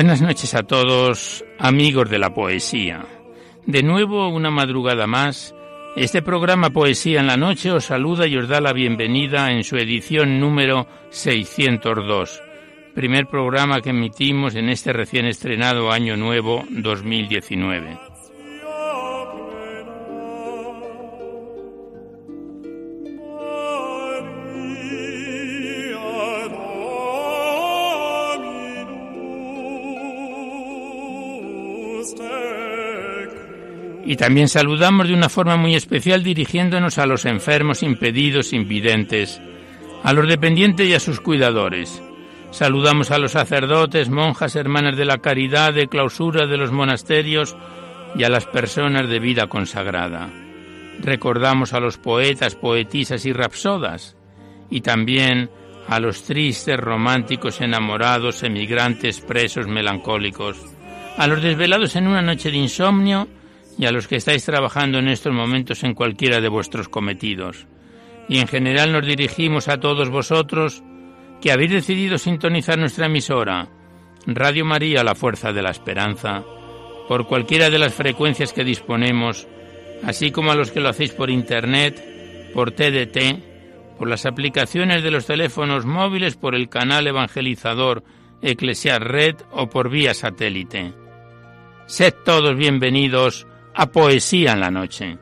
Buenas noches a todos, amigos de la poesía. De nuevo, una madrugada más, este programa Poesía en la Noche os saluda y os da la bienvenida en su edición número 602, primer programa que emitimos en este recién estrenado Año Nuevo 2019. Y también saludamos de una forma muy especial dirigiéndonos a los enfermos, impedidos, invidentes, a los dependientes y a sus cuidadores. Saludamos a los sacerdotes, monjas, hermanas de la caridad, de clausura de los monasterios y a las personas de vida consagrada. Recordamos a los poetas, poetisas y rapsodas y también a los tristes, románticos, enamorados, emigrantes, presos, melancólicos, a los desvelados en una noche de insomnio y a los que estáis trabajando en estos momentos en cualquiera de vuestros cometidos. Y en general nos dirigimos a todos vosotros que habéis decidido sintonizar nuestra emisora, Radio María, la Fuerza de la Esperanza, por cualquiera de las frecuencias que disponemos, así como a los que lo hacéis por Internet, por TDT, por las aplicaciones de los teléfonos móviles, por el canal evangelizador Eclesiar Red o por vía satélite. Sed todos bienvenidos a Poesía en la Noche.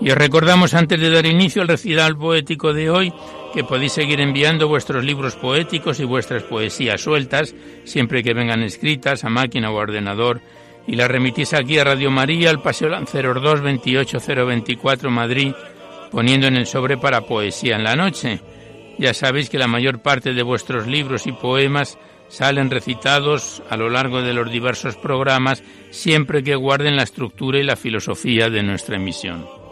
Y os recordamos antes de dar inicio al recital poético de hoy que podéis seguir enviando vuestros libros poéticos y vuestras poesías sueltas, siempre que vengan escritas a máquina o ordenador y la remitís aquí a Radio María, al Paseo Lanceros 2, 28024 Madrid, poniendo en el sobre para Poesía en la Noche. Ya sabéis que la mayor parte de vuestros libros y poemas salen recitados a lo largo de los diversos programas, siempre que guarden la estructura y la filosofía de nuestra emisión.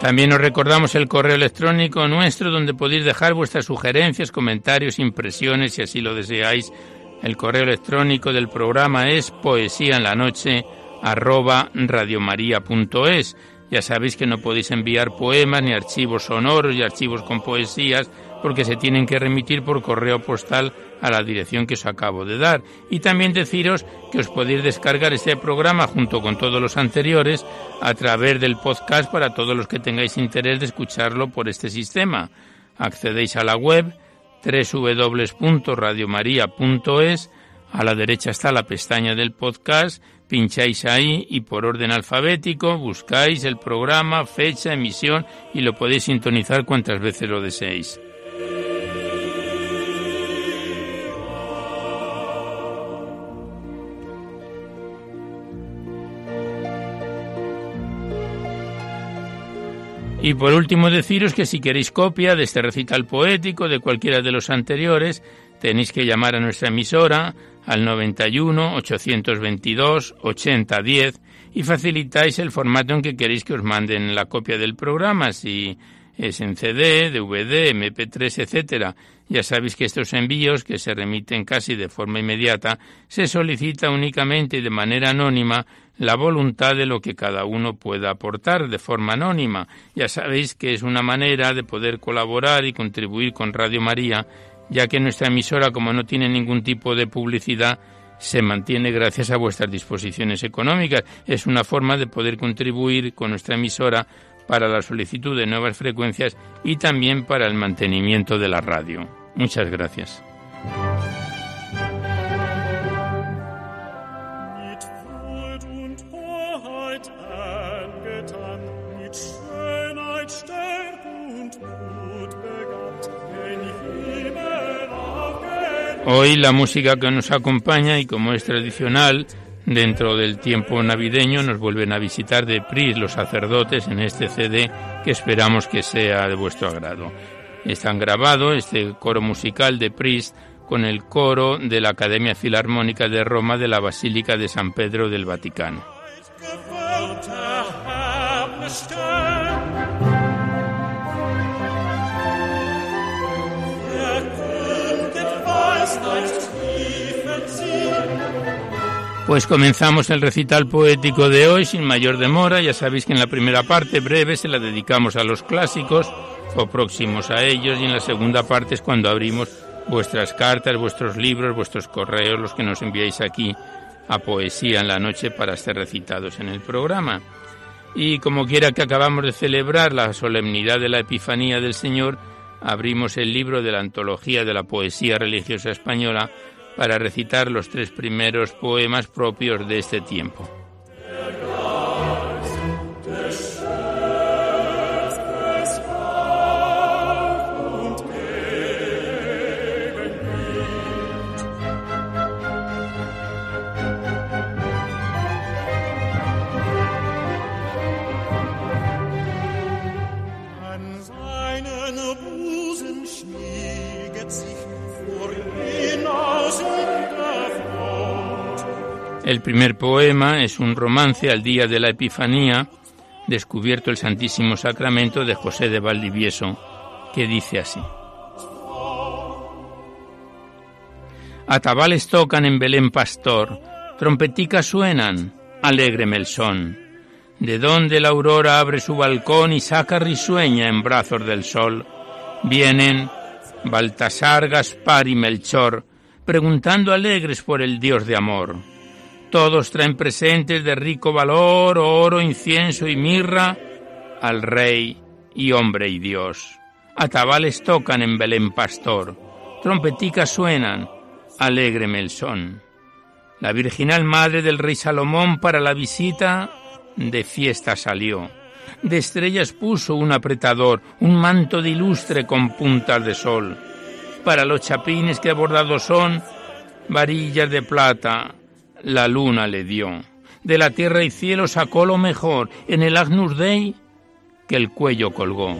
También os recordamos el correo electrónico nuestro donde podéis dejar vuestras sugerencias, comentarios, impresiones si así lo deseáis. El correo electrónico del programa es poesía en la noche radiomaria.es. Ya sabéis que no podéis enviar poemas ni archivos sonoros y archivos con poesías porque se tienen que remitir por correo postal a la dirección que os acabo de dar. Y también deciros que os podéis descargar este programa junto con todos los anteriores a través del podcast para todos los que tengáis interés de escucharlo por este sistema. Accedéis a la web www.radiomaria.es, a la derecha está la pestaña del podcast, pincháis ahí y por orden alfabético buscáis el programa, fecha, emisión y lo podéis sintonizar cuantas veces lo deseéis. Y por último deciros que si queréis copia de este recital poético de cualquiera de los anteriores, tenéis que llamar a nuestra emisora al 91 822 8010 y facilitáis el formato en que queréis que os manden la copia del programa, si es en CD, DVD, MP3, etcétera. Ya sabéis que estos envíos, que se remiten casi de forma inmediata, se solicita únicamente y de manera anónima la voluntad de lo que cada uno pueda aportar de forma anónima. Ya sabéis que es una manera de poder colaborar y contribuir con Radio María, ya que nuestra emisora, como no tiene ningún tipo de publicidad, se mantiene gracias a vuestras disposiciones económicas. Es una forma de poder contribuir con nuestra emisora para la solicitud de nuevas frecuencias y también para el mantenimiento de la radio. Muchas gracias. Hoy la música que nos acompaña y como es tradicional, dentro del tiempo navideño nos vuelven a visitar de PRIS los sacerdotes en este CD que esperamos que sea de vuestro agrado. Están grabados este coro musical de PRIS con el coro de la Academia Filarmónica de Roma de la Basílica de San Pedro del Vaticano. Pues comenzamos el recital poético de hoy sin mayor demora. Ya sabéis que en la primera parte breve se la dedicamos a los clásicos o próximos a ellos y en la segunda parte es cuando abrimos vuestras cartas, vuestros libros, vuestros correos, los que nos enviáis aquí a Poesía en la Noche para ser recitados en el programa. Y como quiera que acabamos de celebrar la solemnidad de la Epifanía del Señor, abrimos el libro de la antología de la poesía religiosa española para recitar los tres primeros poemas propios de este tiempo. El primer poema es un romance al día de la Epifanía, descubierto el Santísimo Sacramento de José de Valdivieso, que dice así. Atabales tocan en Belén pastor, trompeticas suenan, alégreme el son. De donde la aurora abre su balcón y saca risueña en brazos del sol, vienen Baltasar, Gaspar y Melchor, preguntando alegres por el Dios de amor. Todos traen presentes de rico valor, oro, incienso y mirra al Rey y hombre y Dios. Atabales tocan en Belén pastor, trompeticas suenan, alégreme el son. La virginal madre del rey Salomón para la visita de fiesta salió. De estrellas puso un apretador, un manto de ilustre con puntas de sol. Para los chapines que bordados son, varillas de plata, la luna le dio. De la tierra y cielo sacó lo mejor, en el Agnus Dei que el cuello colgó.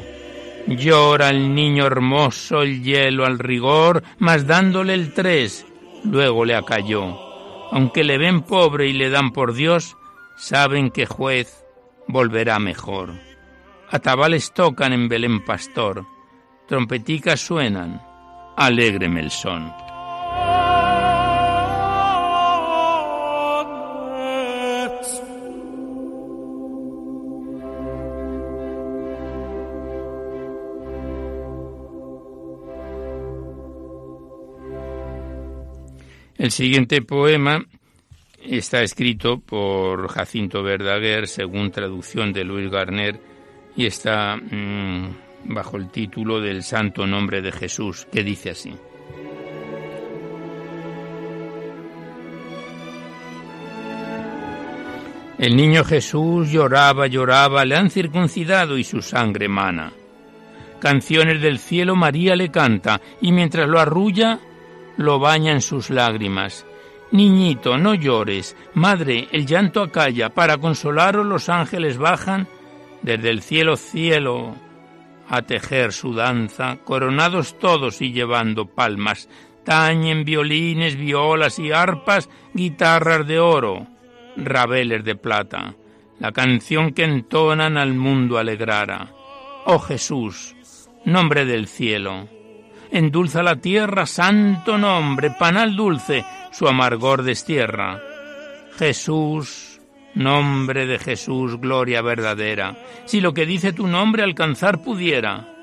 Llora el niño hermoso el hielo al rigor, mas dándole el tres, luego le acalló. Aunque le ven pobre y le dan por Dios, saben que juez volverá mejor. Atabales tocan en Belén pastor, trompeticas suenan, alégreme el son. El siguiente poema está escrito por Jacinto Verdaguer según traducción de Luis Garner y está mm, bajo el título del Santo Nombre de Jesús, que dice así. El niño Jesús lloraba, lloraba, le han circuncidado y su sangre mana. Canciones del cielo María le canta y mientras lo arrulla, lo bañan sus lágrimas. Niñito, no llores. Madre, el llanto acalla. Para consolaros los ángeles bajan desde el cielo cielo a tejer su danza, coronados todos y llevando palmas. Tañen violines, violas y arpas, guitarras de oro, rabeles de plata. La canción que entonan al mundo alegrara. Oh Jesús, nombre del cielo endulza la tierra, santo nombre, panal dulce, su amargor destierra. Jesús, nombre de Jesús, gloria verdadera, si lo que dice tu nombre alcanzar pudiera.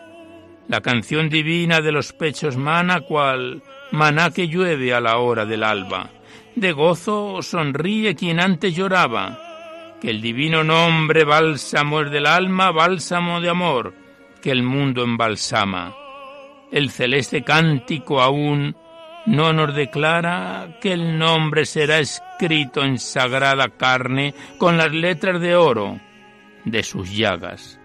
La canción divina de los pechos mana cual maná que llueve a la hora del alba. de gozo sonríe quien antes lloraba, que el divino nombre bálsamo es del alma, bálsamo de amor, que el mundo embalsama. El celeste cántico aún no nos declara que el nombre será escrito en sagrada carne con las letras de oro de sus llagas.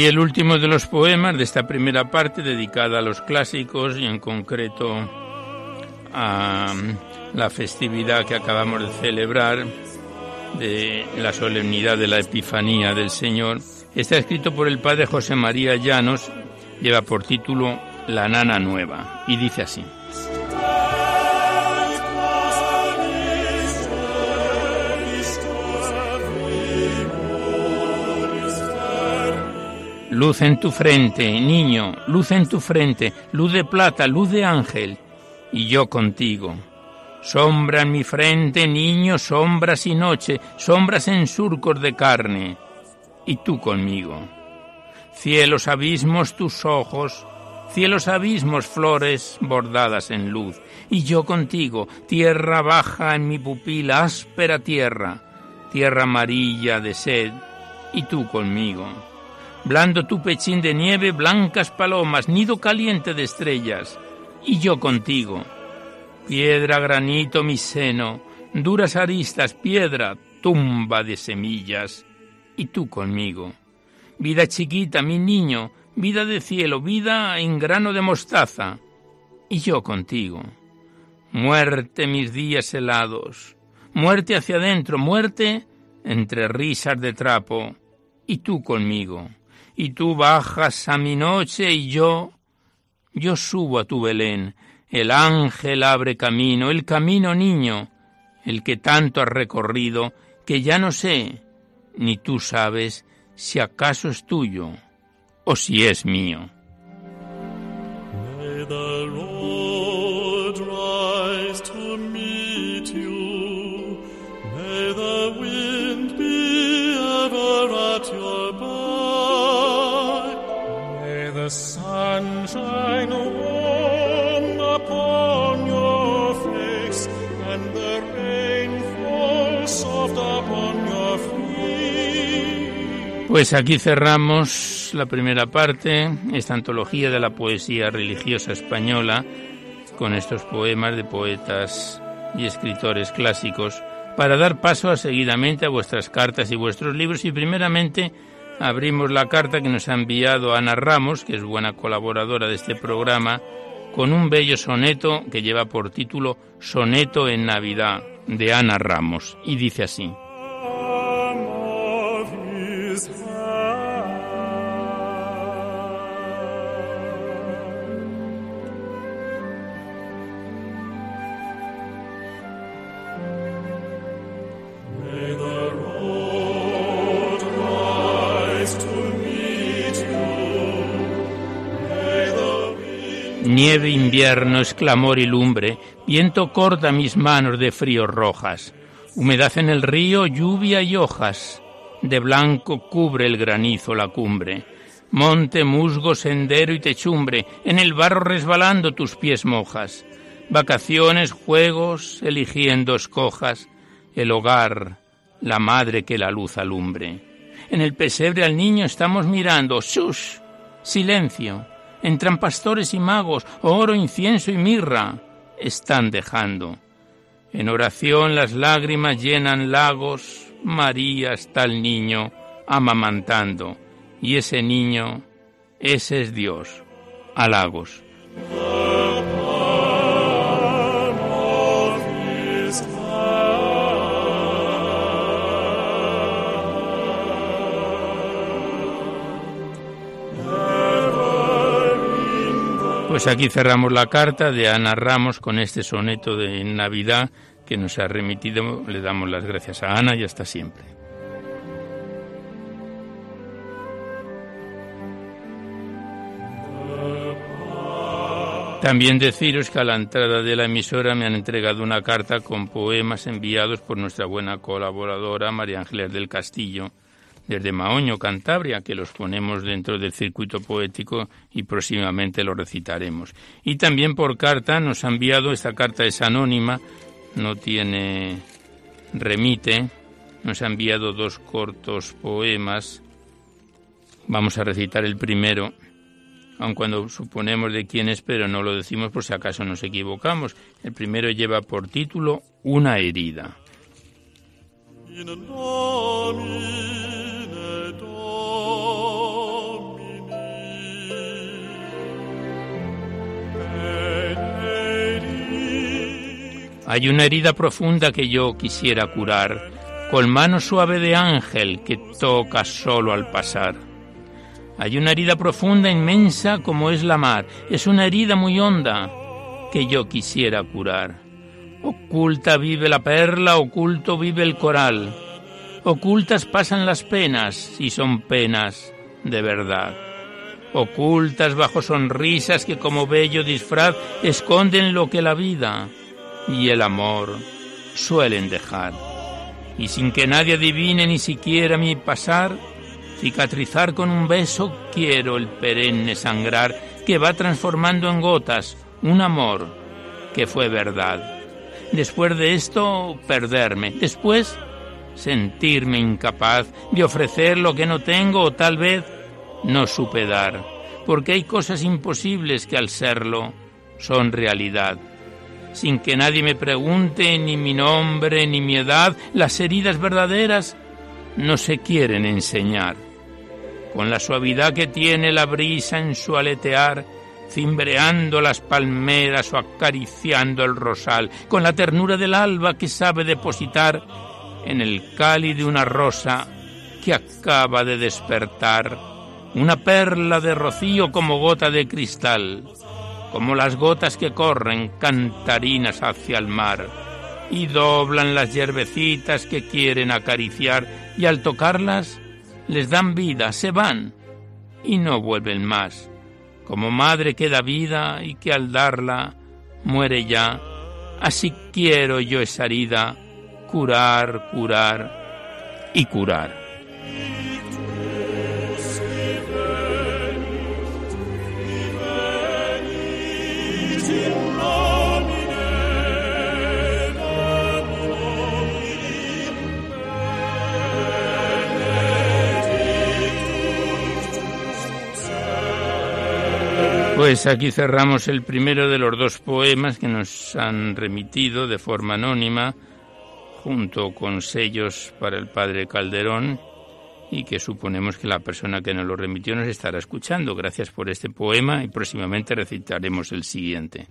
Y el último de los poemas de esta primera parte dedicada a los clásicos y en concreto a la festividad que acabamos de celebrar de la solemnidad de la Epifanía del Señor, está escrito por el padre José María Llanos, lleva por título La Nana Nueva y dice así. Luz en tu frente, niño, luz en tu frente, luz de plata, luz de ángel, y yo contigo. Sombra en mi frente, niño, sombras y noche, sombras en surcos de carne, y tú conmigo. Cielos abismos tus ojos, cielos abismos flores bordadas en luz, y yo contigo, tierra baja en mi pupila, áspera tierra, tierra amarilla de sed, y tú conmigo blando tu pechín de nieve, blancas palomas, nido caliente de estrellas, y yo contigo. Piedra, granito, mi seno, duras aristas, piedra, tumba de semillas, y tú conmigo. Vida chiquita, mi niño, vida de cielo, vida en grano de mostaza, y yo contigo. Muerte, mis días helados, muerte hacia adentro, muerte entre risas de trapo, y tú conmigo y tú bajas a mi noche y yo, yo subo a tu Belén. El ángel abre camino, el camino niño, el que tanto has recorrido, que ya no sé, ni tú sabes si acaso es tuyo o si es mío. Pues aquí cerramos la primera parte, esta antología de la poesía religiosa española, con estos poemas de poetas y escritores clásicos, para dar paso a, seguidamente a vuestras cartas y vuestros libros y primeramente abrimos la carta que nos ha enviado Ana Ramos, que es buena colaboradora de este programa, con un bello soneto que lleva por título Soneto en Navidad de Ana Ramos y dice así. Nieve, invierno, clamor y lumbre, viento corta mis manos de frío rojas, humedad en el río, lluvia y hojas, de blanco cubre el granizo la cumbre, monte, musgo, sendero y techumbre, en el barro resbalando tus pies mojas, vacaciones, juegos, eligiendo escojas, el hogar, la madre que la luz alumbre. En el pesebre al niño estamos mirando, ¡shush! Silencio entran pastores y magos, oro, incienso y mirra, están dejando. En oración las lágrimas llenan lagos, María está el niño amamantando, y ese niño, ese es Dios, halagos. Pues aquí cerramos la carta de Ana Ramos con este soneto de Navidad que nos ha remitido. Le damos las gracias a Ana y hasta siempre. También deciros que a la entrada de la emisora me han entregado una carta con poemas enviados por nuestra buena colaboradora María Ángeles del Castillo desde Maoño, Cantabria, que los ponemos dentro del circuito poético y próximamente lo recitaremos. Y también por carta nos ha enviado, esta carta es anónima, no tiene remite, nos ha enviado dos cortos poemas. Vamos a recitar el primero aun cuando suponemos de quién es, pero no lo decimos por si acaso nos equivocamos. El primero lleva por título Una herida. Hay una herida profunda que yo quisiera curar, con mano suave de ángel que toca solo al pasar hay una herida profunda, inmensa como es la mar. Es una herida muy honda que yo quisiera curar. Oculta vive la perla, oculto vive el coral. Ocultas pasan las penas, si son penas de verdad. Ocultas bajo sonrisas que como bello disfraz esconden lo que la vida y el amor suelen dejar. Y sin que nadie adivine ni siquiera mi pasar, Cicatrizar con un beso quiero el perenne sangrar que va transformando en gotas un amor que fue verdad. Después de esto, perderme. Después, sentirme incapaz de ofrecer lo que no tengo o tal vez no supe dar. Porque hay cosas imposibles que al serlo son realidad. Sin que nadie me pregunte ni mi nombre ni mi edad, las heridas verdaderas no se quieren enseñar con la suavidad que tiene la brisa en su aletear, cimbreando las palmeras o acariciando el rosal, con la ternura del alba que sabe depositar en el cáliz de una rosa que acaba de despertar, una perla de rocío como gota de cristal, como las gotas que corren cantarinas hacia el mar y doblan las yerbecitas que quieren acariciar y al tocarlas les dan vida, se van y no vuelven más. Como madre que da vida y que al darla muere ya, así quiero yo esa herida curar, curar y curar. Pues aquí cerramos el primero de los dos poemas que nos han remitido de forma anónima, junto con sellos para el padre Calderón, y que suponemos que la persona que nos lo remitió nos estará escuchando. Gracias por este poema y próximamente recitaremos el siguiente.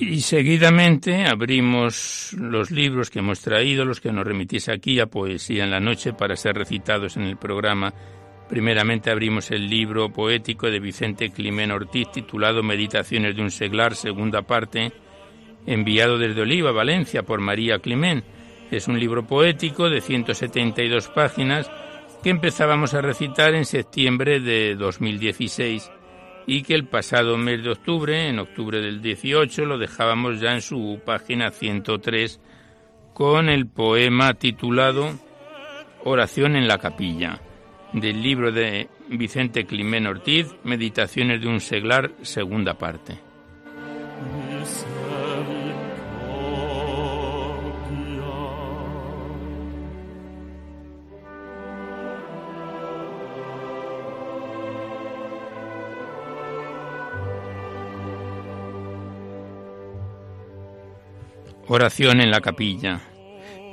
Y seguidamente abrimos los libros que hemos traído, los que nos remitís aquí a Poesía en la Noche para ser recitados en el programa. Primeramente abrimos el libro poético de Vicente Climén Ortiz titulado Meditaciones de un seglar, segunda parte, enviado desde Oliva, Valencia, por María Climén. Es un libro poético de 172 páginas que empezábamos a recitar en septiembre de 2016 y que el pasado mes de octubre, en octubre del 18, lo dejábamos ya en su página 103 con el poema titulado Oración en la capilla, del libro de Vicente Climén Ortiz, Meditaciones de un seglar, segunda parte. Oración en la capilla.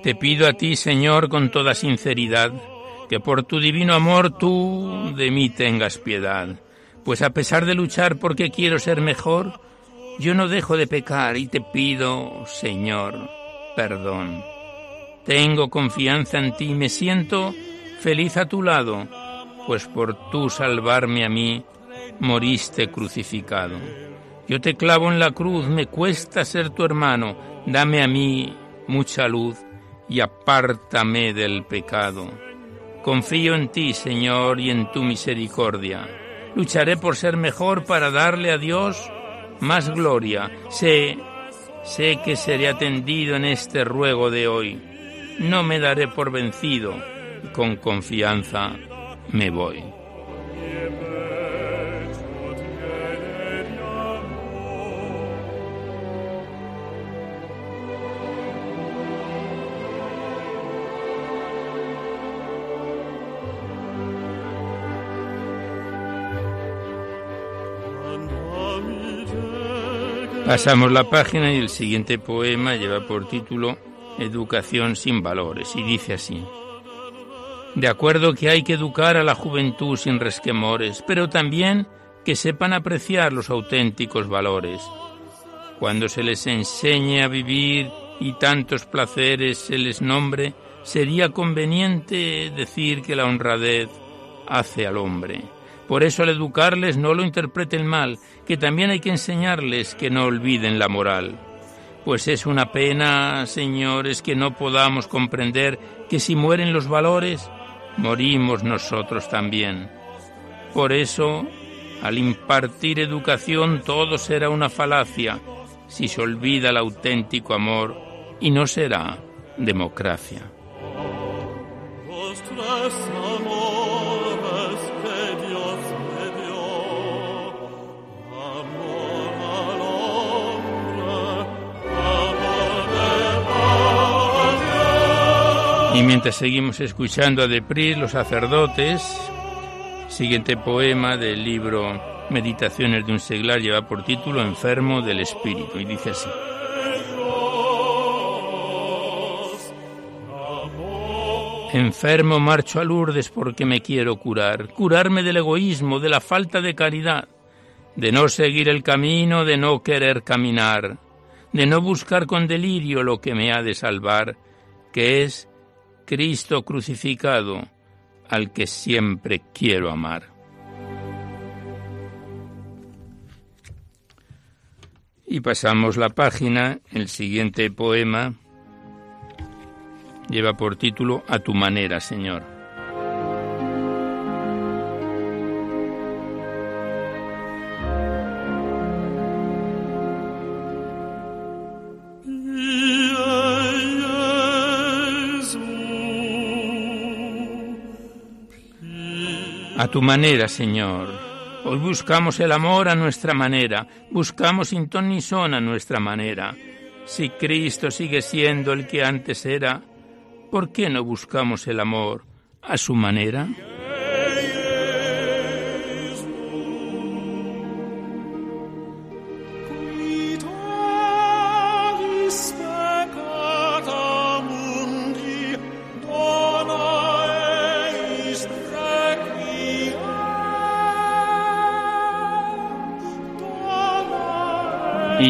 Te pido a ti, Señor, con toda sinceridad, que por tu divino amor tú de mí tengas piedad, pues a pesar de luchar porque quiero ser mejor, yo no dejo de pecar y te pido, Señor, perdón. Tengo confianza en ti, me siento feliz a tu lado, pues por tú salvarme a mí moriste crucificado. Yo te clavo en la cruz, me cuesta ser tu hermano, dame a mí mucha luz y apártame del pecado. Confío en ti, Señor, y en tu misericordia. Lucharé por ser mejor para darle a Dios más gloria. Sé, sé que seré atendido en este ruego de hoy. No me daré por vencido con confianza me voy. Pasamos la página y el siguiente poema lleva por título Educación sin valores y dice así. De acuerdo que hay que educar a la juventud sin resquemores, pero también que sepan apreciar los auténticos valores. Cuando se les enseñe a vivir y tantos placeres se les nombre, sería conveniente decir que la honradez hace al hombre. Por eso al educarles no lo interpreten mal, que también hay que enseñarles que no olviden la moral. Pues es una pena, señores, que no podamos comprender que si mueren los valores, morimos nosotros también. Por eso, al impartir educación todo será una falacia si se olvida el auténtico amor y no será democracia. Y mientras seguimos escuchando a Depris, los sacerdotes, siguiente poema del libro Meditaciones de un seglar lleva por título Enfermo del Espíritu y dice así. Enfermo marcho a Lourdes porque me quiero curar, curarme del egoísmo, de la falta de caridad, de no seguir el camino, de no querer caminar, de no buscar con delirio lo que me ha de salvar, que es Cristo crucificado, al que siempre quiero amar. Y pasamos la página, el siguiente poema lleva por título A tu manera, Señor. A tu manera, Señor. Hoy buscamos el amor a nuestra manera, buscamos sin ton ni son a nuestra manera. Si Cristo sigue siendo el que antes era, ¿por qué no buscamos el amor a su manera?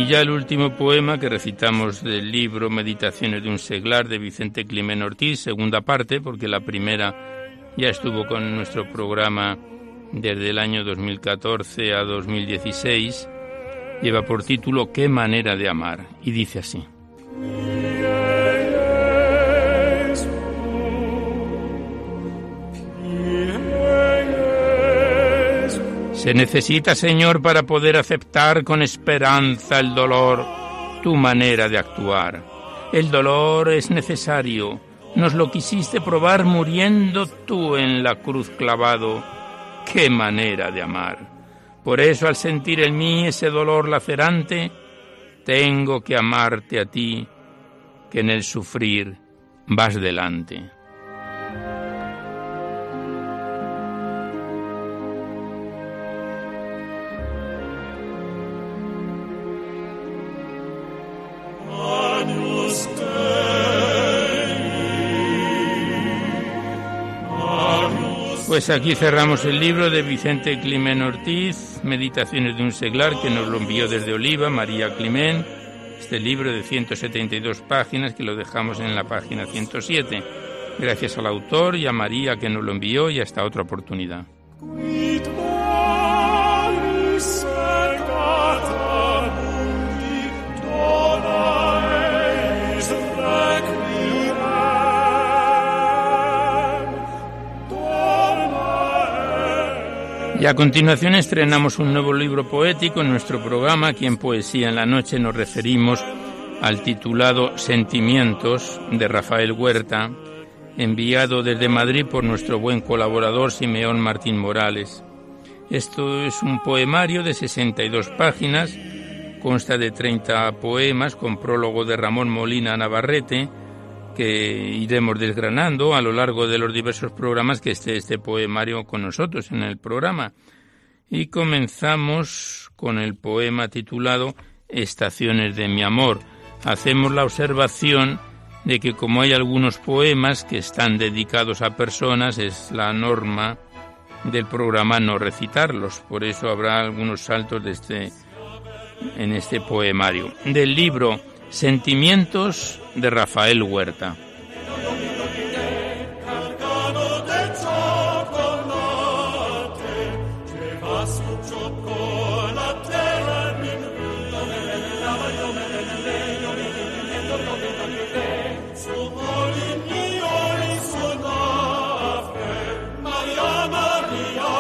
Y ya el último poema que recitamos del libro Meditaciones de un seglar de Vicente Climen Ortiz, segunda parte, porque la primera ya estuvo con nuestro programa desde el año 2014 a 2016, lleva por título Qué manera de amar, y dice así. Se necesita, Señor, para poder aceptar con esperanza el dolor, tu manera de actuar. El dolor es necesario. Nos lo quisiste probar muriendo tú en la cruz clavado. ¡Qué manera de amar! Por eso al sentir en mí ese dolor lacerante, tengo que amarte a ti, que en el sufrir vas delante. Pues aquí cerramos el libro de Vicente Climen Ortiz, Meditaciones de un seglar, que nos lo envió desde Oliva, María Climen, este libro de 172 páginas que lo dejamos en la página 107. Gracias al autor y a María que nos lo envió y hasta otra oportunidad. Y a continuación estrenamos un nuevo libro poético en nuestro programa. Aquí en Poesía en la Noche nos referimos al titulado Sentimientos de Rafael Huerta, enviado desde Madrid por nuestro buen colaborador Simeón Martín Morales. Esto es un poemario de 62 páginas, consta de 30 poemas con prólogo de Ramón Molina Navarrete, que iremos desgranando a lo largo de los diversos programas que esté este poemario con nosotros en el programa. Y comenzamos con el poema titulado Estaciones de mi amor. Hacemos la observación de que como hay algunos poemas que están dedicados a personas, es la norma del programa no recitarlos. Por eso habrá algunos saltos de este, en este poemario. Del libro Sentimientos de Rafael Huerta.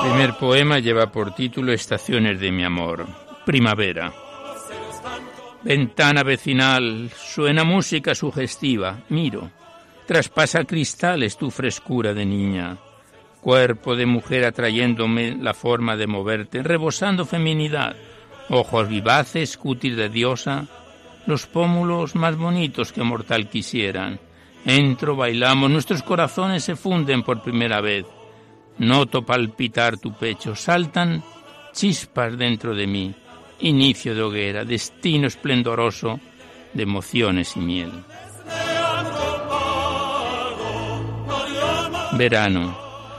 Primer poema lleva por título Estaciones de mi amor. Primavera. Ventana vecinal, suena música sugestiva, miro. Traspasa cristales tu frescura de niña. Cuerpo de mujer atrayéndome la forma de moverte, rebosando feminidad. Ojos vivaces, cutis de diosa, los pómulos más bonitos que mortal quisieran. Entro, bailamos, nuestros corazones se funden por primera vez. Noto palpitar tu pecho, saltan chispas dentro de mí inicio de hoguera, destino esplendoroso de emociones y miel. Verano.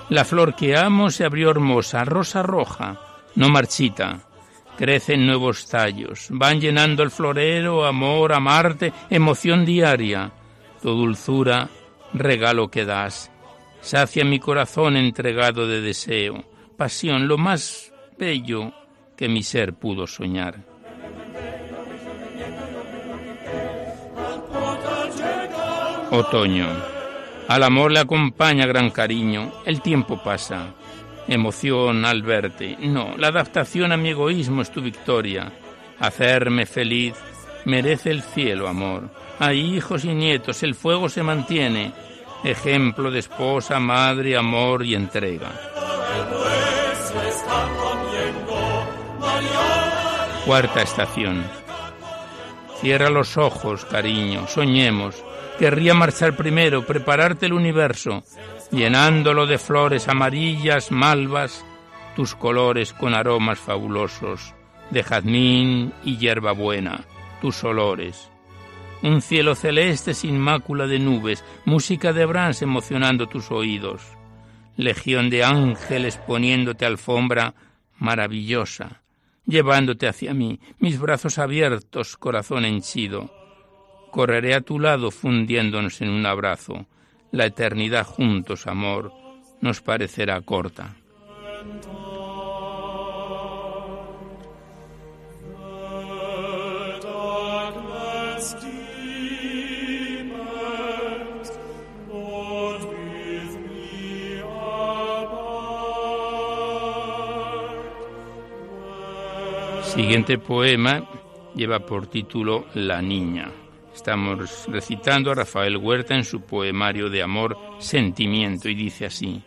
La flor que amo se abrió hermosa, rosa roja, no marchita. Crecen nuevos tallos, van llenando el florero, amor, amarte, emoción diaria. Tu dulzura, regalo que das. Sacia mi corazón entregado de deseo, pasión, lo más bello que mi ser pudo soñar. Otoño. Al amor le acompaña gran cariño, el tiempo pasa. Emoción al verte. No, la adaptación a mi egoísmo es tu victoria. Hacerme feliz merece el cielo, amor. Hay hijos y nietos, el fuego se mantiene. Ejemplo de esposa, madre, amor y entrega. Cuarta estación. Cierra los ojos, cariño, soñemos. Querría marchar primero, prepararte el universo, llenándolo de flores amarillas, malvas, tus colores con aromas fabulosos, de jazmín y hierbabuena, tus olores. Un cielo celeste sin mácula de nubes, música de Brahms emocionando tus oídos, legión de ángeles poniéndote alfombra maravillosa, llevándote hacia mí, mis brazos abiertos, corazón henchido. Correré a tu lado fundiéndonos en un abrazo. La eternidad juntos, amor, nos parecerá corta. Siguiente poema lleva por título La Niña. Estamos recitando a Rafael Huerta en su poemario de amor Sentimiento y dice así.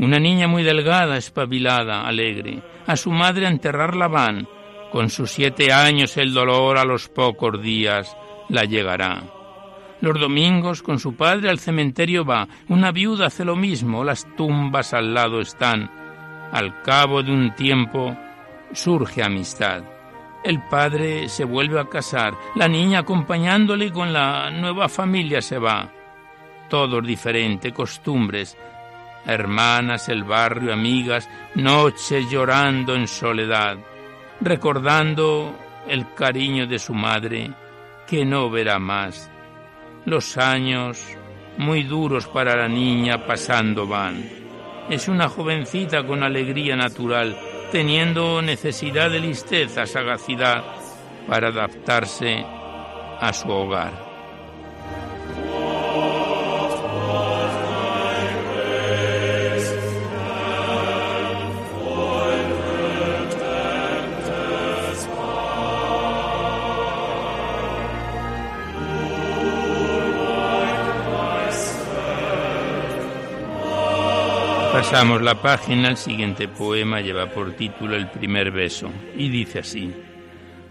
Una niña muy delgada, espabilada, alegre, a su madre a enterrarla van, con sus siete años el dolor a los pocos días la llegará. Los domingos con su padre al cementerio va, una viuda hace lo mismo, las tumbas al lado están. Al cabo de un tiempo surge amistad. El padre se vuelve a casar, la niña acompañándole con la nueva familia se va. Todos diferentes, costumbres, hermanas, el barrio, amigas, noches llorando en soledad, recordando el cariño de su madre que no verá más. Los años, muy duros para la niña, pasando van. Es una jovencita con alegría natural, teniendo necesidad de listeza, sagacidad, para adaptarse a su hogar. Pasamos la página, el siguiente poema lleva por título El primer beso y dice así.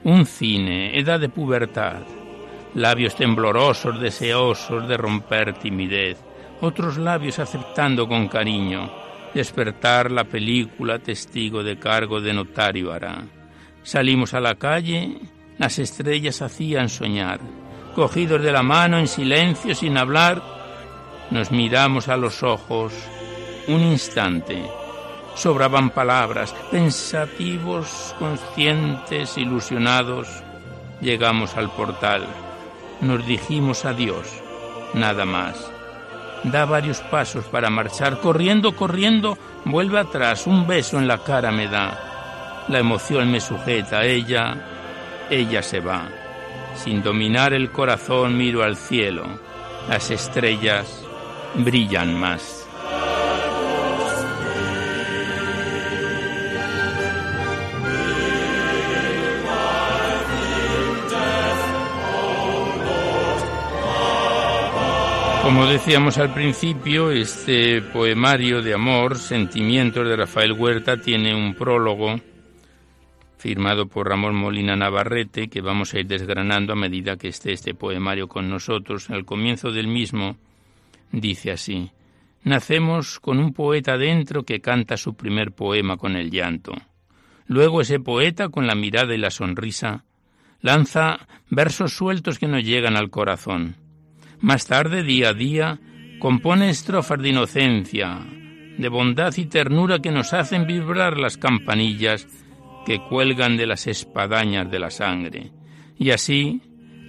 Un cine, edad de pubertad, labios temblorosos, deseosos de romper timidez, otros labios aceptando con cariño, despertar la película testigo de cargo de notario hará. Salimos a la calle, las estrellas hacían soñar, cogidos de la mano en silencio sin hablar, nos miramos a los ojos un instante. Sobraban palabras, pensativos, conscientes, ilusionados. Llegamos al portal. Nos dijimos adiós, nada más. Da varios pasos para marchar, corriendo, corriendo, vuelve atrás, un beso en la cara me da. La emoción me sujeta, ella, ella se va. Sin dominar el corazón miro al cielo. Las estrellas brillan más. Como decíamos al principio, este poemario de amor, Sentimientos de Rafael Huerta, tiene un prólogo firmado por Ramón Molina Navarrete, que vamos a ir desgranando a medida que esté este poemario con nosotros. Al comienzo del mismo dice así, Nacemos con un poeta dentro que canta su primer poema con el llanto. Luego ese poeta, con la mirada y la sonrisa, lanza versos sueltos que nos llegan al corazón más tarde, día a día, compone estrofas de inocencia, de bondad y ternura que nos hacen vibrar las campanillas que cuelgan de las espadañas de la sangre. Y así,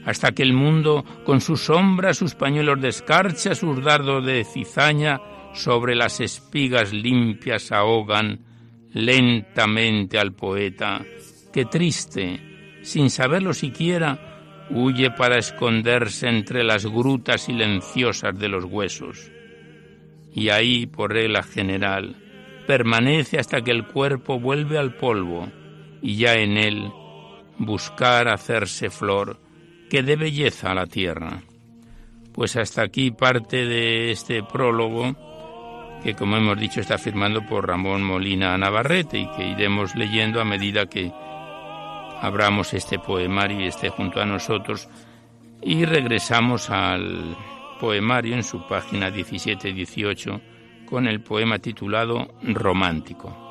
hasta que el mundo, con sus sombras, sus pañuelos de escarcha, sus dardos de cizaña, sobre las espigas limpias ahogan lentamente al poeta, que triste, sin saberlo siquiera, huye para esconderse entre las grutas silenciosas de los huesos. Y ahí, por regla general, permanece hasta que el cuerpo vuelve al polvo y ya en él buscar hacerse flor que dé belleza a la tierra. Pues hasta aquí parte de este prólogo que como hemos dicho está firmado por Ramón Molina Navarrete y que iremos leyendo a medida que abramos este poemario y esté junto a nosotros y regresamos al poemario en su página 17-18 con el poema titulado Romántico.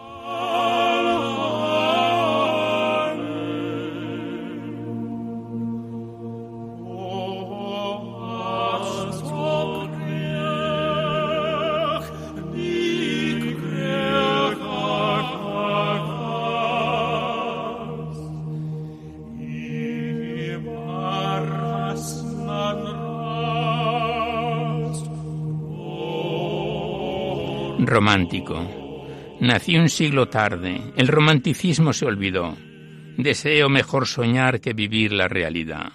Romántico. Nací un siglo tarde, el romanticismo se olvidó. Deseo mejor soñar que vivir la realidad.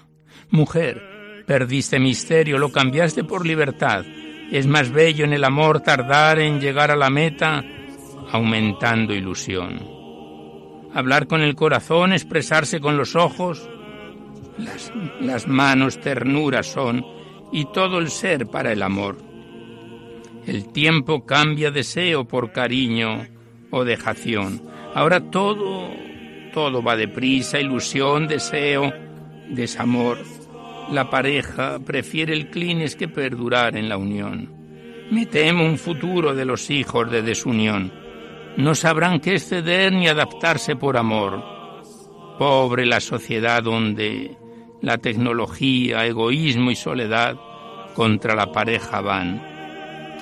Mujer, perdiste misterio, lo cambiaste por libertad. Es más bello en el amor tardar en llegar a la meta, aumentando ilusión. Hablar con el corazón, expresarse con los ojos. Las, las manos ternura son y todo el ser para el amor. El tiempo cambia deseo por cariño o dejación. Ahora todo, todo va deprisa, ilusión, deseo, desamor. La pareja prefiere el clines que perdurar en la unión. Me temo un futuro de los hijos de desunión. No sabrán qué exceder ni adaptarse por amor. Pobre la sociedad donde la tecnología, egoísmo y soledad contra la pareja van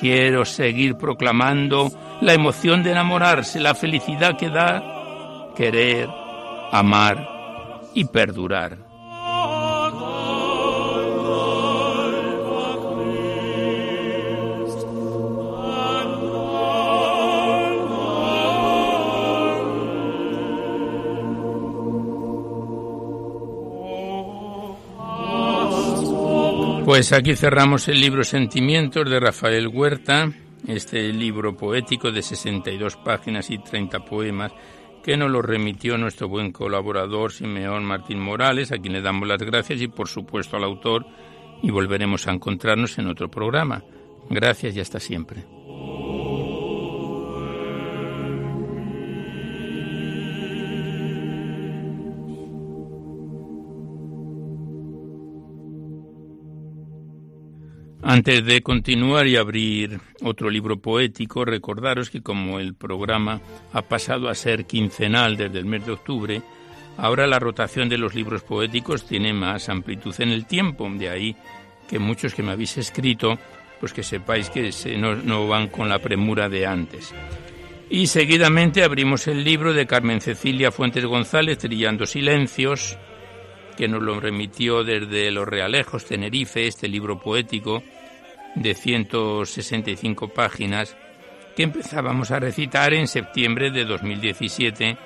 Quiero seguir proclamando la emoción de enamorarse, la felicidad que da querer, amar y perdurar. Pues aquí cerramos el libro Sentimientos de Rafael Huerta, este libro poético de 62 páginas y 30 poemas que nos lo remitió nuestro buen colaborador Simeón Martín Morales, a quien le damos las gracias y por supuesto al autor y volveremos a encontrarnos en otro programa. Gracias y hasta siempre. Antes de continuar y abrir otro libro poético, recordaros que como el programa ha pasado a ser quincenal desde el mes de octubre, ahora la rotación de los libros poéticos tiene más amplitud en el tiempo, de ahí que muchos que me habéis escrito, pues que sepáis que no, no van con la premura de antes. Y seguidamente abrimos el libro de Carmen Cecilia Fuentes González, Trillando Silencios, que nos lo remitió desde Los Realejos, Tenerife, este libro poético, de 165 páginas que empezábamos a recitar en septiembre de 2017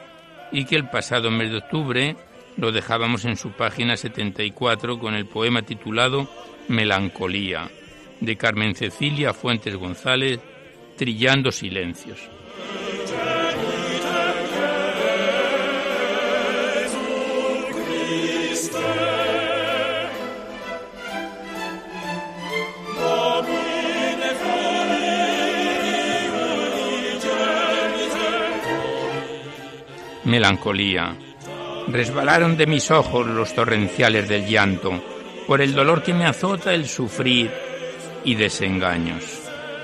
y que el pasado mes de octubre lo dejábamos en su página 74 con el poema titulado Melancolía de Carmen Cecilia Fuentes González, Trillando Silencios. Melancolía. Resbalaron de mis ojos los torrenciales del llanto, por el dolor que me azota el sufrir y desengaños.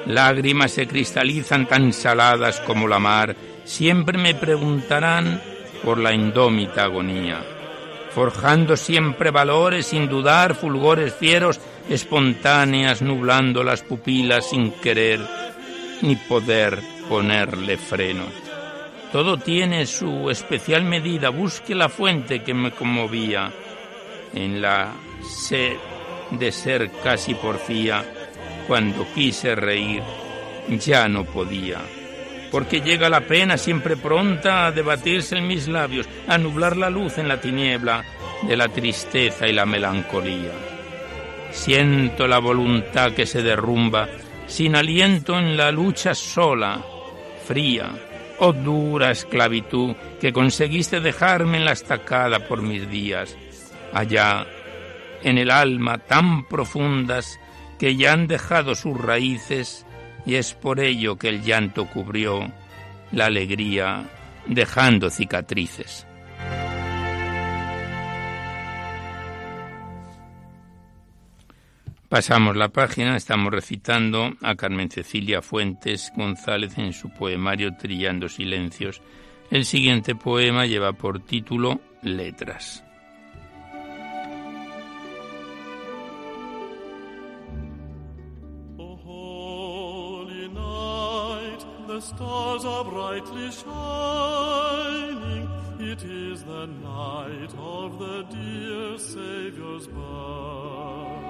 Lágrimas se cristalizan tan saladas como la mar, siempre me preguntarán por la indómita agonía. Forjando siempre valores sin dudar, fulgores fieros, espontáneas, nublando las pupilas sin querer ni poder ponerle freno. Todo tiene su especial medida. Busque la fuente que me conmovía. En la sed de ser casi porfía, cuando quise reír, ya no podía. Porque llega la pena siempre pronta a debatirse en mis labios, a nublar la luz en la tiniebla de la tristeza y la melancolía. Siento la voluntad que se derrumba, sin aliento en la lucha sola, fría, Oh dura esclavitud que conseguiste dejarme en la estacada por mis días, allá en el alma tan profundas que ya han dejado sus raíces y es por ello que el llanto cubrió la alegría dejando cicatrices. Pasamos la página, estamos recitando a Carmen Cecilia Fuentes González en su poemario Trillando Silencios. El siguiente poema lleva por título Letras. Stars are brightly shining. It is the night of the dear Saviour's birth.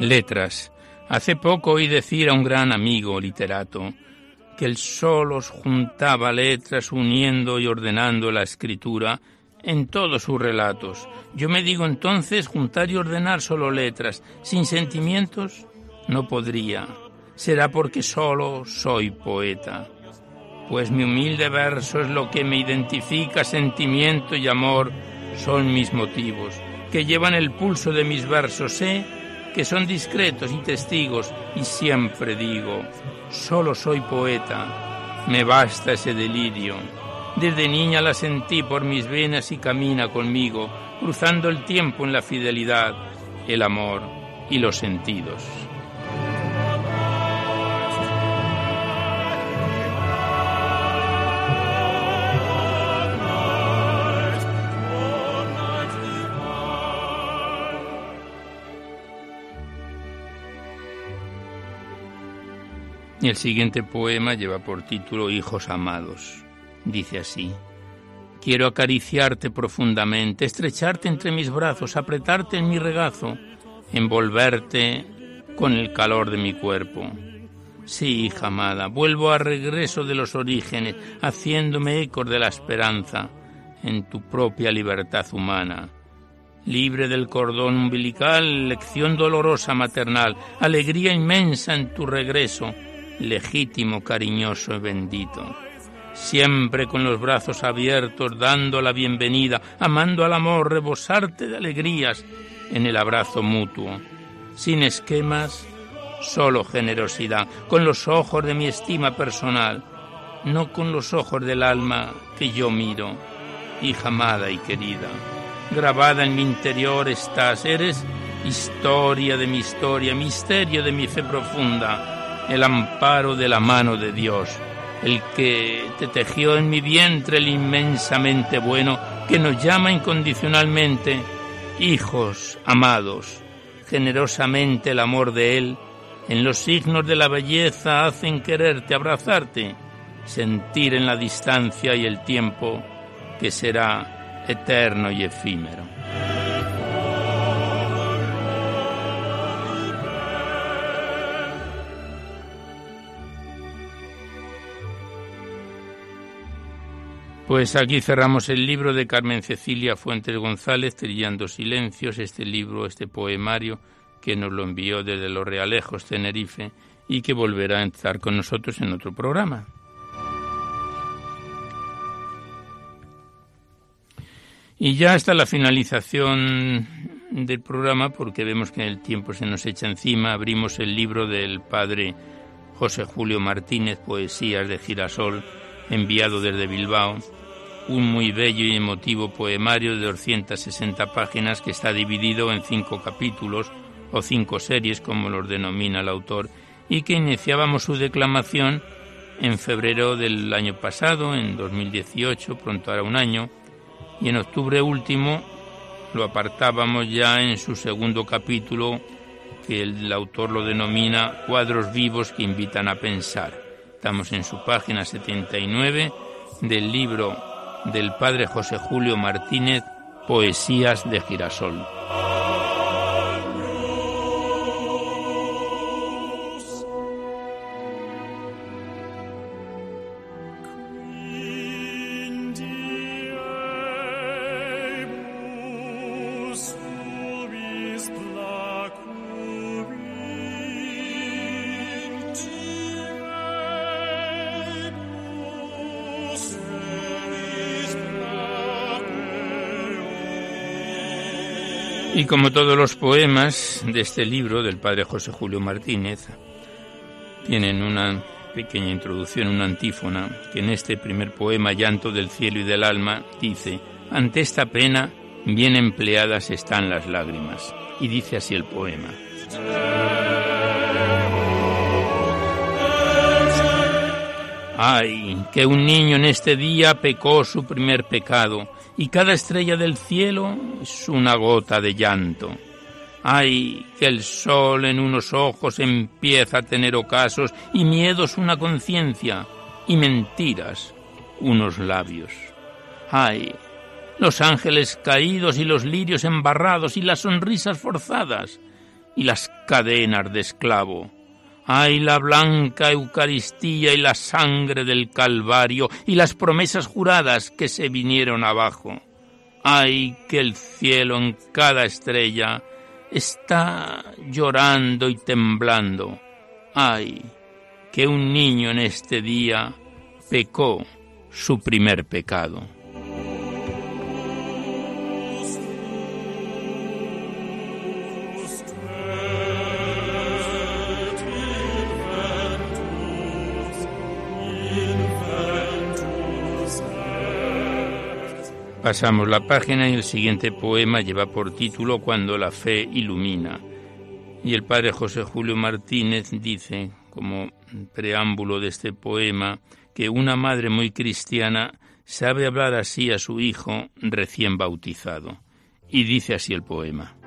Letras. Hace poco oí decir a un gran amigo literato que él solo juntaba letras uniendo y ordenando la escritura en todos sus relatos. Yo me digo entonces juntar y ordenar solo letras, sin sentimientos, no podría. Será porque solo soy poeta. Pues mi humilde verso es lo que me identifica, sentimiento y amor son mis motivos, que llevan el pulso de mis versos. Sé que son discretos y testigos y siempre digo, solo soy poeta, me basta ese delirio. Desde niña la sentí por mis venas y camina conmigo, cruzando el tiempo en la fidelidad, el amor y los sentidos. El siguiente poema lleva por título Hijos amados. Dice así, Quiero acariciarte profundamente, estrecharte entre mis brazos, apretarte en mi regazo, envolverte con el calor de mi cuerpo. Sí, hija amada, vuelvo a regreso de los orígenes, haciéndome eco de la esperanza en tu propia libertad humana. Libre del cordón umbilical, lección dolorosa maternal, alegría inmensa en tu regreso, legítimo, cariñoso y bendito. Siempre con los brazos abiertos, dando la bienvenida, amando al amor, rebosarte de alegrías en el abrazo mutuo, sin esquemas, solo generosidad, con los ojos de mi estima personal, no con los ojos del alma que yo miro, hija amada y querida. Grabada en mi interior estás, eres historia de mi historia, misterio de mi fe profunda, el amparo de la mano de Dios, el que te tejió en mi vientre el inmensamente bueno, que nos llama incondicionalmente hijos amados, generosamente el amor de Él, en los signos de la belleza hacen quererte, abrazarte, sentir en la distancia y el tiempo que será eterno y efímero. Pues aquí cerramos el libro de Carmen Cecilia Fuentes González, Trillando Silencios, este libro, este poemario que nos lo envió desde Los Realejos, Tenerife, y que volverá a estar con nosotros en otro programa. Y ya hasta la finalización del programa, porque vemos que el tiempo se nos echa encima, abrimos el libro del padre José Julio Martínez, Poesías de Girasol, enviado desde Bilbao, un muy bello y emotivo poemario de 260 páginas que está dividido en cinco capítulos o cinco series, como los denomina el autor, y que iniciábamos su declamación en febrero del año pasado, en 2018, pronto hará un año, y en octubre último lo apartábamos ya en su segundo capítulo, que el autor lo denomina Cuadros vivos que invitan a pensar. Estamos en su página 79 del libro del padre José Julio Martínez, Poesías de Girasol. Y como todos los poemas de este libro del padre José Julio Martínez, tienen una pequeña introducción, una antífona, que en este primer poema, Llanto del cielo y del alma, dice, ante esta pena bien empleadas están las lágrimas. Y dice así el poema. Ay, que un niño en este día pecó su primer pecado y cada estrella del cielo es una gota de llanto. Ay, que el sol en unos ojos empieza a tener ocasos y miedos una conciencia y mentiras unos labios. Ay, los ángeles caídos y los lirios embarrados y las sonrisas forzadas y las cadenas de esclavo Ay, la blanca Eucaristía y la sangre del Calvario y las promesas juradas que se vinieron abajo. Ay, que el cielo en cada estrella está llorando y temblando. Ay, que un niño en este día pecó su primer pecado. Pasamos la página y el siguiente poema lleva por título Cuando la fe ilumina. Y el padre José Julio Martínez dice, como preámbulo de este poema, que una madre muy cristiana sabe hablar así a su hijo recién bautizado. Y dice así el poema.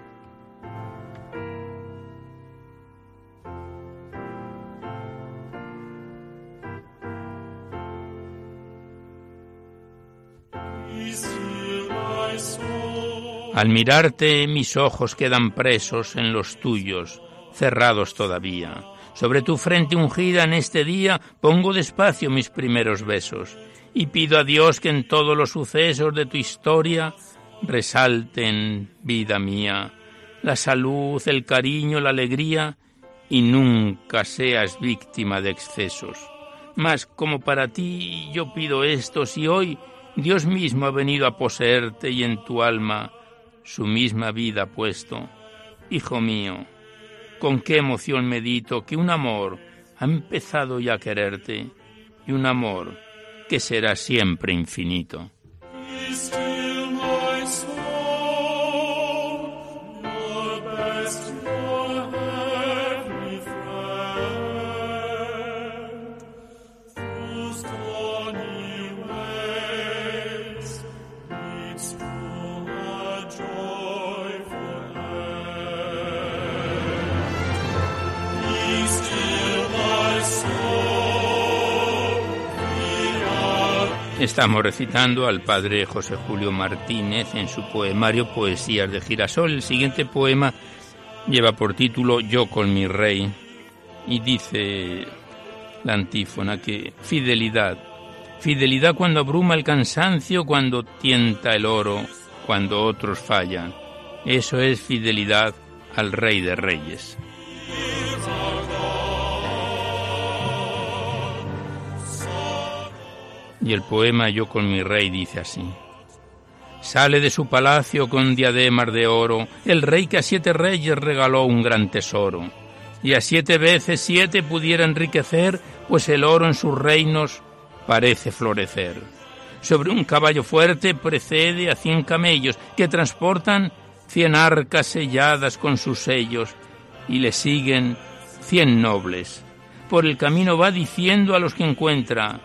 Al mirarte mis ojos quedan presos en los tuyos, cerrados todavía. Sobre tu frente ungida en este día pongo despacio mis primeros besos y pido a Dios que en todos los sucesos de tu historia resalten, vida mía, la salud, el cariño, la alegría y nunca seas víctima de excesos. Mas como para ti yo pido esto, si hoy Dios mismo ha venido a poseerte y en tu alma su misma vida puesto, hijo mío, con qué emoción medito que un amor ha empezado ya a quererte y un amor que será siempre infinito. Estamos recitando al padre José Julio Martínez en su poemario Poesías de Girasol. El siguiente poema lleva por título Yo con mi rey y dice la antífona que fidelidad, fidelidad cuando abruma el cansancio, cuando tienta el oro, cuando otros fallan. Eso es fidelidad al rey de reyes. Y el poema Yo con mi rey dice así. Sale de su palacio con diademas de oro el rey que a siete reyes regaló un gran tesoro. Y a siete veces siete pudiera enriquecer, pues el oro en sus reinos parece florecer. Sobre un caballo fuerte precede a cien camellos que transportan cien arcas selladas con sus sellos y le siguen cien nobles. Por el camino va diciendo a los que encuentra,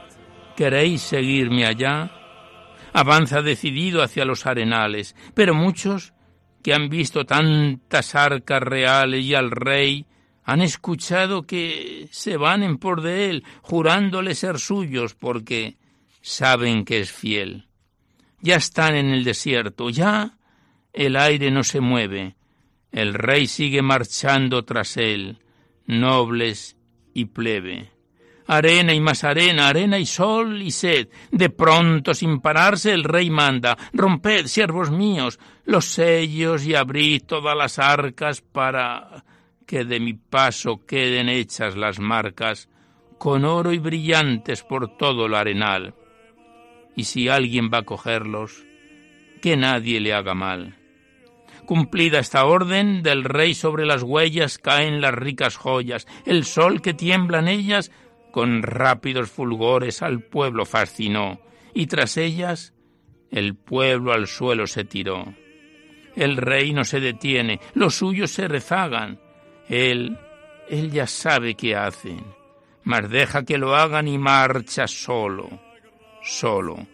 ¿Queréis seguirme allá? Avanza decidido hacia los arenales, pero muchos que han visto tantas arcas reales y al rey han escuchado que se van en por de él, jurándole ser suyos porque saben que es fiel. Ya están en el desierto, ya el aire no se mueve, el rey sigue marchando tras él, nobles y plebe arena y más arena, arena y sol y sed. De pronto, sin pararse, el rey manda, romped, siervos míos, los sellos y abrid todas las arcas para que de mi paso queden hechas las marcas, con oro y brillantes por todo el arenal. Y si alguien va a cogerlos, que nadie le haga mal. Cumplida esta orden del rey sobre las huellas caen las ricas joyas, el sol que tiembla en ellas con rápidos fulgores al pueblo fascinó, y tras ellas el pueblo al suelo se tiró. El rey no se detiene, los suyos se rezagan. Él, él ya sabe qué hacen, mas deja que lo hagan y marcha solo, solo.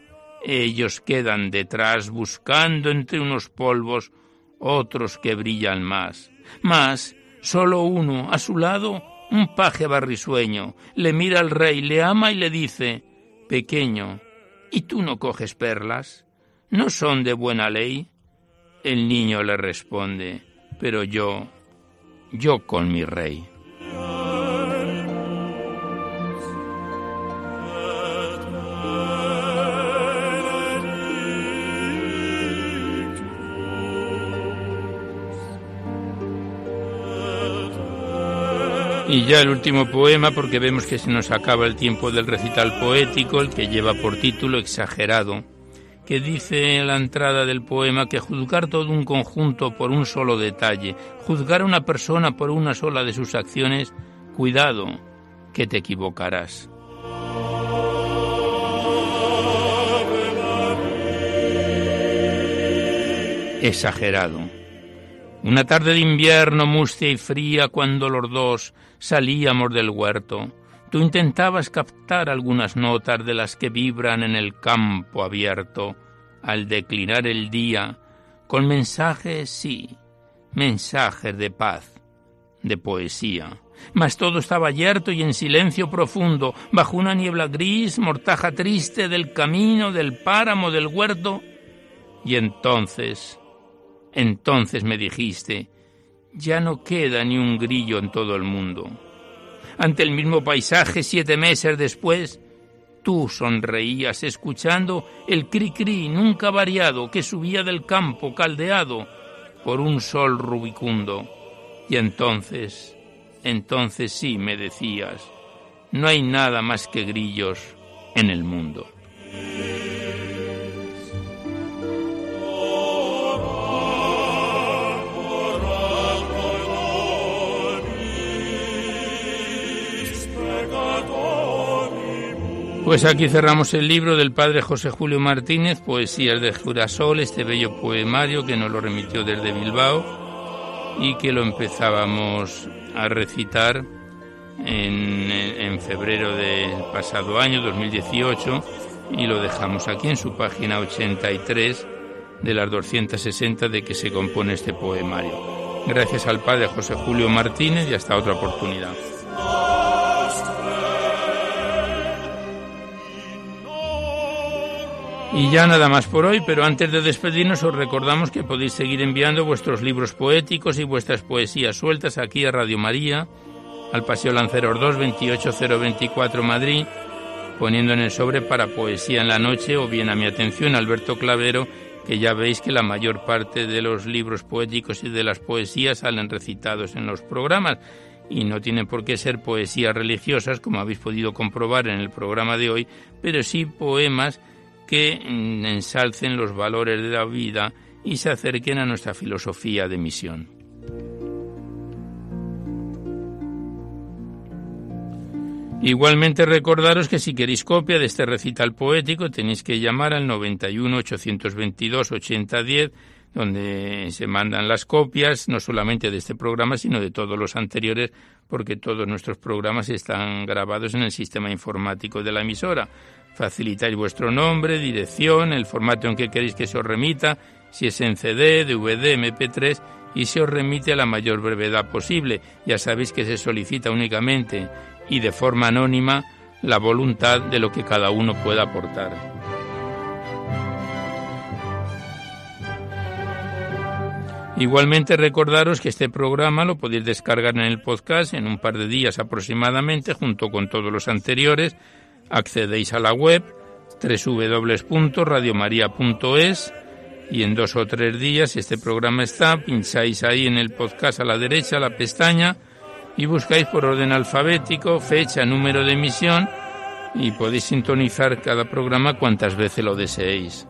Ellos quedan detrás buscando entre unos polvos otros que brillan más. Mas solo uno a su lado un paje barrisueño le mira al rey, le ama y le dice, Pequeño, ¿y tú no coges perlas? ¿No son de buena ley? El niño le responde, Pero yo, yo con mi rey. Y ya el último poema, porque vemos que se nos acaba el tiempo del recital poético, el que lleva por título Exagerado, que dice en la entrada del poema que juzgar todo un conjunto por un solo detalle, juzgar a una persona por una sola de sus acciones, cuidado, que te equivocarás. Exagerado. Una tarde de invierno mustia y fría cuando los dos salíamos del huerto, tú intentabas captar algunas notas de las que vibran en el campo abierto al declinar el día, con mensajes, sí, mensajes de paz, de poesía. Mas todo estaba abierto y en silencio profundo, bajo una niebla gris, mortaja triste del camino, del páramo, del huerto. Y entonces entonces me dijiste, ya no queda ni un grillo en todo el mundo. ante el mismo paisaje siete meses después, tú sonreías escuchando el cri-cri nunca variado que subía del campo caldeado por un sol rubicundo. Y entonces, entonces sí me decías, no hay nada más que grillos en el mundo. Pues aquí cerramos el libro del padre José Julio Martínez, Poesías de Jurasol, este bello poemario que nos lo remitió desde Bilbao y que lo empezábamos a recitar en, en febrero del pasado año, 2018, y lo dejamos aquí en su página 83 de las 260 de que se compone este poemario. Gracias al padre José Julio Martínez y hasta otra oportunidad. Y ya nada más por hoy, pero antes de despedirnos os recordamos que podéis seguir enviando vuestros libros poéticos y vuestras poesías sueltas aquí a Radio María, al Paseo Lanceros 2, 28024 Madrid, poniendo en el sobre para Poesía en la Noche o bien a mi atención Alberto Clavero, que ya veis que la mayor parte de los libros poéticos y de las poesías salen recitados en los programas. Y no tienen por qué ser poesías religiosas, como habéis podido comprobar en el programa de hoy, pero sí poemas que ensalcen los valores de la vida y se acerquen a nuestra filosofía de misión. Igualmente recordaros que si queréis copia de este recital poético tenéis que llamar al 91 822 8010 donde se mandan las copias no solamente de este programa sino de todos los anteriores porque todos nuestros programas están grabados en el sistema informático de la emisora facilitáis vuestro nombre, dirección, el formato en que queréis que se os remita, si es en CD, DVD, MP3 y se os remite a la mayor brevedad posible. Ya sabéis que se solicita únicamente y de forma anónima la voluntad de lo que cada uno pueda aportar. Igualmente recordaros que este programa lo podéis descargar en el podcast en un par de días aproximadamente junto con todos los anteriores accedéis a la web www.radiomaria.es y en dos o tres días, este programa está, pincháis ahí en el podcast a la derecha la pestaña y buscáis por orden alfabético, fecha, número de emisión y podéis sintonizar cada programa cuantas veces lo deseéis.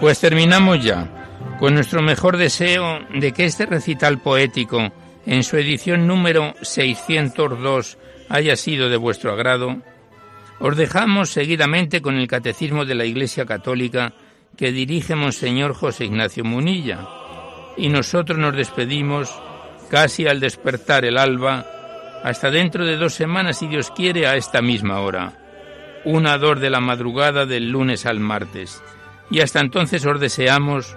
Pues terminamos ya con nuestro mejor deseo de que este recital poético, en su edición número 602, haya sido de vuestro agrado, os dejamos seguidamente con el Catecismo de la Iglesia Católica que dirige Monseñor José Ignacio Munilla, y nosotros nos despedimos casi al despertar el alba, hasta dentro de dos semanas, si Dios quiere, a esta misma hora, una dor de la madrugada del lunes al martes. Y hasta entonces os deseamos